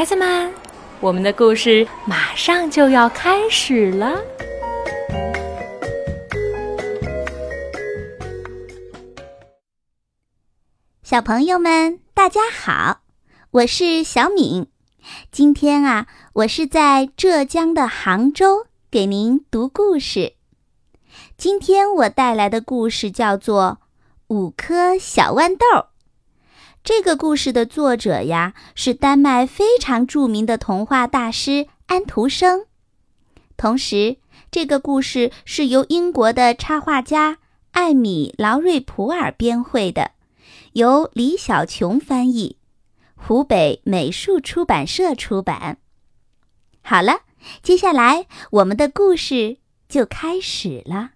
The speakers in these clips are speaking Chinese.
孩子们，我们的故事马上就要开始了。小朋友们，大家好，我是小敏。今天啊，我是在浙江的杭州给您读故事。今天我带来的故事叫做《五颗小豌豆》。这个故事的作者呀，是丹麦非常著名的童话大师安徒生。同时，这个故事是由英国的插画家艾米·劳瑞普尔编绘的，由李小琼翻译，湖北美术出版社出版。好了，接下来我们的故事就开始了。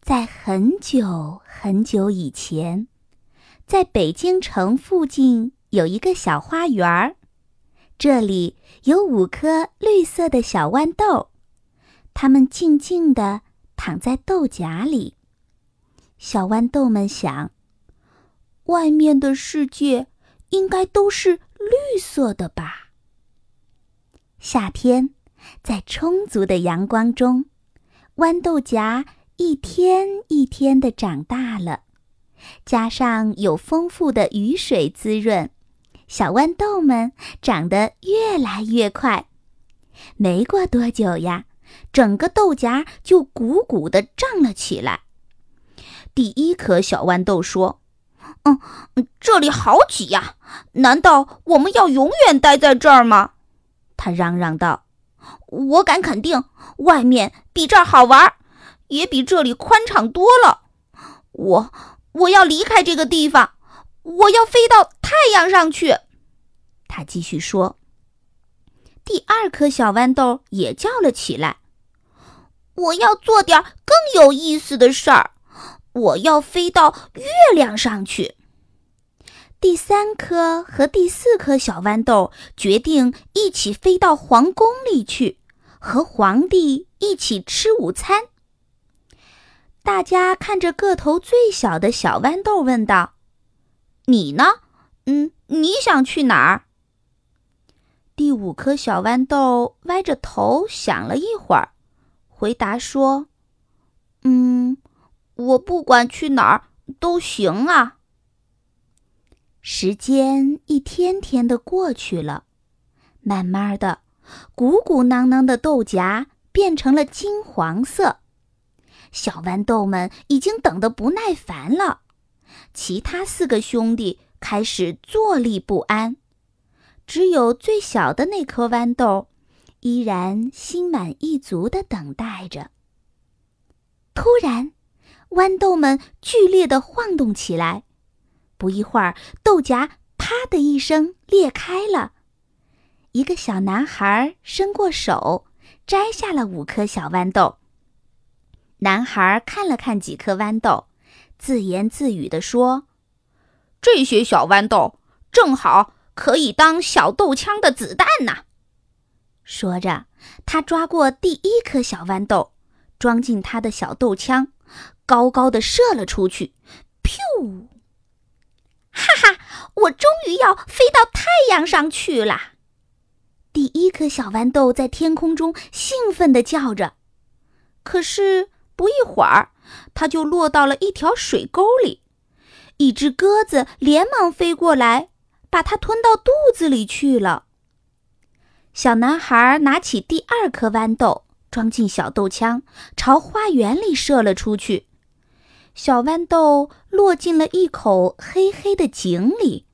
在很久很久以前。在北京城附近有一个小花园儿，这里有五颗绿色的小豌豆，它们静静地躺在豆荚里。小豌豆们想：外面的世界应该都是绿色的吧？夏天，在充足的阳光中，豌豆荚一天一天地长大了。加上有丰富的雨水滋润，小豌豆们长得越来越快。没过多久呀，整个豆荚就鼓鼓地胀了起来。第一颗小豌豆说：“嗯，这里好挤呀，难道我们要永远待在这儿吗？”他嚷嚷道：“我敢肯定，外面比这儿好玩，也比这里宽敞多了。我。”我要离开这个地方，我要飞到太阳上去。他继续说。第二颗小豌豆也叫了起来：“我要做点更有意思的事儿，我要飞到月亮上去。”第三颗和第四颗小豌豆决定一起飞到皇宫里去，和皇帝一起吃午餐。大家看着个头最小的小豌豆，问道：“你呢？嗯，你想去哪儿？”第五颗小豌豆歪着头想了一会儿，回答说：“嗯，我不管去哪儿都行啊。”时间一天天的过去了，慢慢的，鼓鼓囊囊的豆荚变成了金黄色。小豌豆们已经等得不耐烦了，其他四个兄弟开始坐立不安，只有最小的那颗豌豆依然心满意足地等待着。突然，豌豆们剧烈地晃动起来，不一会儿，豆荚“啪”的一声裂开了，一个小男孩伸过手，摘下了五颗小豌豆。男孩看了看几颗豌豆，自言自语地说：“这些小豌豆正好可以当小豆枪的子弹呢。”说着，他抓过第一颗小豌豆，装进他的小豆枪，高高的射了出去。噗！哈哈，我终于要飞到太阳上去了！第一颗小豌豆在天空中兴奋地叫着，可是。不一会儿，它就落到了一条水沟里。一只鸽子连忙飞过来，把它吞到肚子里去了。小男孩拿起第二颗豌豆，装进小豆枪，朝花园里射了出去。小豌豆落进了一口黑黑的井里。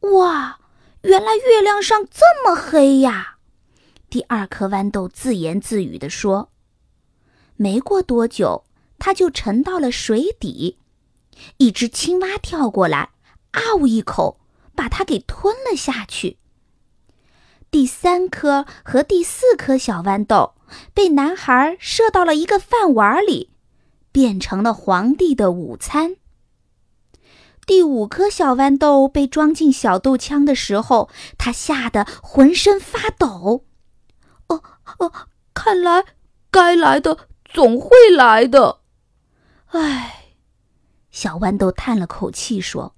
哇，原来月亮上这么黑呀！第二颗豌豆自言自语地说。没过多久，它就沉到了水底。一只青蛙跳过来，嗷一口把它给吞了下去。第三颗和第四颗小豌豆被男孩射到了一个饭碗里，变成了皇帝的午餐。第五颗小豌豆被装进小豆枪的时候，他吓得浑身发抖。哦哦，看来该来的。总会来的，唉，小豌豆叹了口气说：“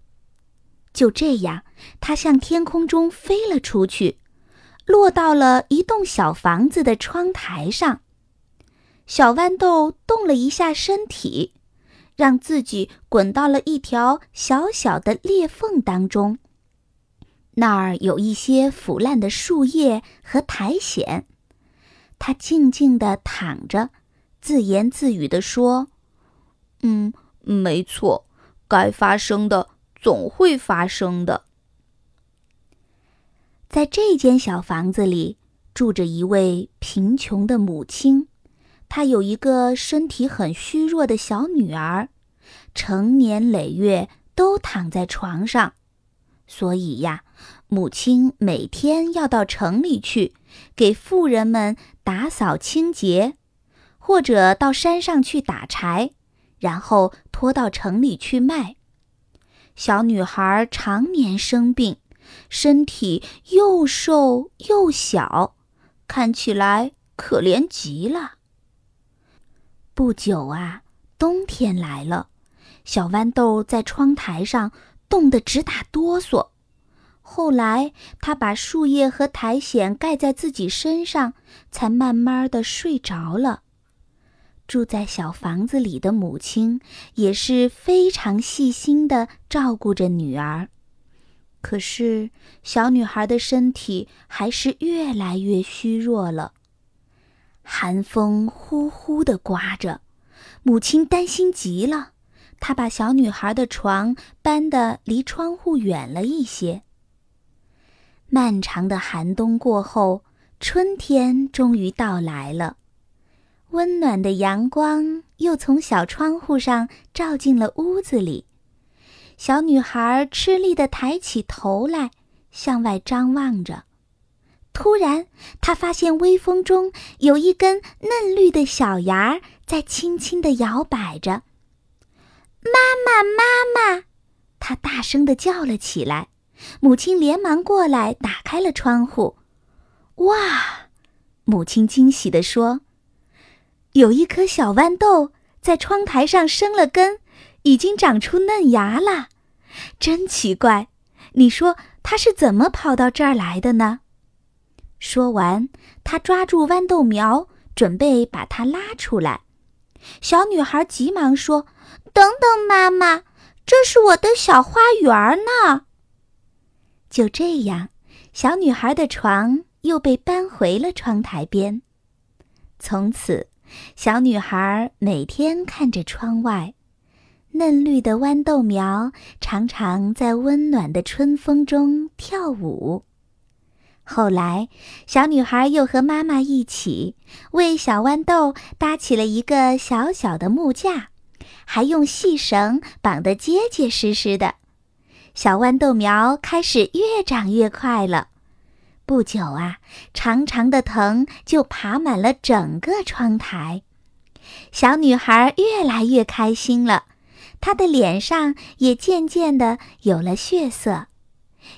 就这样，它向天空中飞了出去，落到了一栋小房子的窗台上。小豌豆动了一下身体，让自己滚到了一条小小的裂缝当中。那儿有一些腐烂的树叶和苔藓。它静静地躺着，自言自语地说：“嗯，没错，该发生的总会发生的。”在这间小房子里，住着一位贫穷的母亲，她有一个身体很虚弱的小女儿，成年累月都躺在床上，所以呀，母亲每天要到城里去，给富人们打扫清洁，或者到山上去打柴，然后拖到城里去卖。小女孩常年生病。身体又瘦又小，看起来可怜极了。不久啊，冬天来了，小豌豆在窗台上冻得直打哆嗦。后来，他把树叶和苔藓盖在自己身上，才慢慢的睡着了。住在小房子里的母亲也是非常细心的照顾着女儿。可是，小女孩的身体还是越来越虚弱了。寒风呼呼的刮着，母亲担心极了。她把小女孩的床搬得离窗户远了一些。漫长的寒冬过后，春天终于到来了。温暖的阳光又从小窗户上照进了屋子里。小女孩吃力地抬起头来，向外张望着。突然，她发现微风中有一根嫩绿的小芽在轻轻地摇摆着。“妈妈，妈妈！”她大声地叫了起来。母亲连忙过来，打开了窗户。“哇！”母亲惊喜地说，“有一颗小豌豆在窗台上生了根。”已经长出嫩芽了，真奇怪！你说它是怎么跑到这儿来的呢？说完，他抓住豌豆苗，准备把它拉出来。小女孩急忙说：“等等，妈妈，这是我的小花园呢。”就这样，小女孩的床又被搬回了窗台边。从此，小女孩每天看着窗外。嫩绿的豌豆苗常常在温暖的春风中跳舞。后来，小女孩又和妈妈一起为小豌豆搭起了一个小小的木架，还用细绳绑得结结实实的。小豌豆苗开始越长越快了。不久啊，长长的藤就爬满了整个窗台。小女孩越来越开心了。她的脸上也渐渐的有了血色。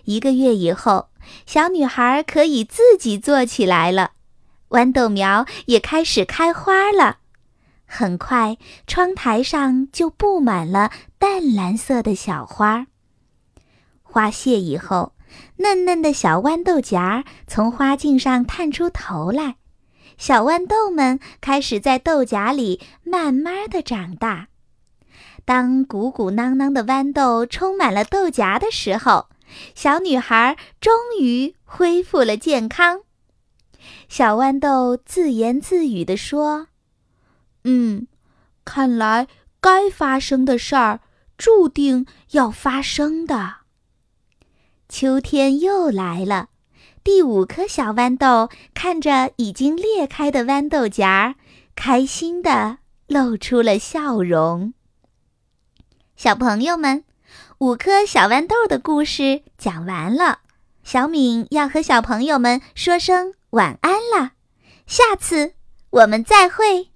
一个月以后，小女孩可以自己坐起来了，豌豆苗也开始开花了。很快，窗台上就布满了淡蓝色的小花。花谢以后，嫩嫩的小豌豆荚从花茎上探出头来，小豌豆们开始在豆荚里慢慢的长大。当鼓鼓囊囊的豌豆充满了豆荚的时候，小女孩终于恢复了健康。小豌豆自言自语地说：“嗯，看来该发生的事儿注定要发生的。”秋天又来了，第五颗小豌豆看着已经裂开的豌豆荚，开心的露出了笑容。小朋友们，五颗小豌豆的故事讲完了。小敏要和小朋友们说声晚安了，下次我们再会。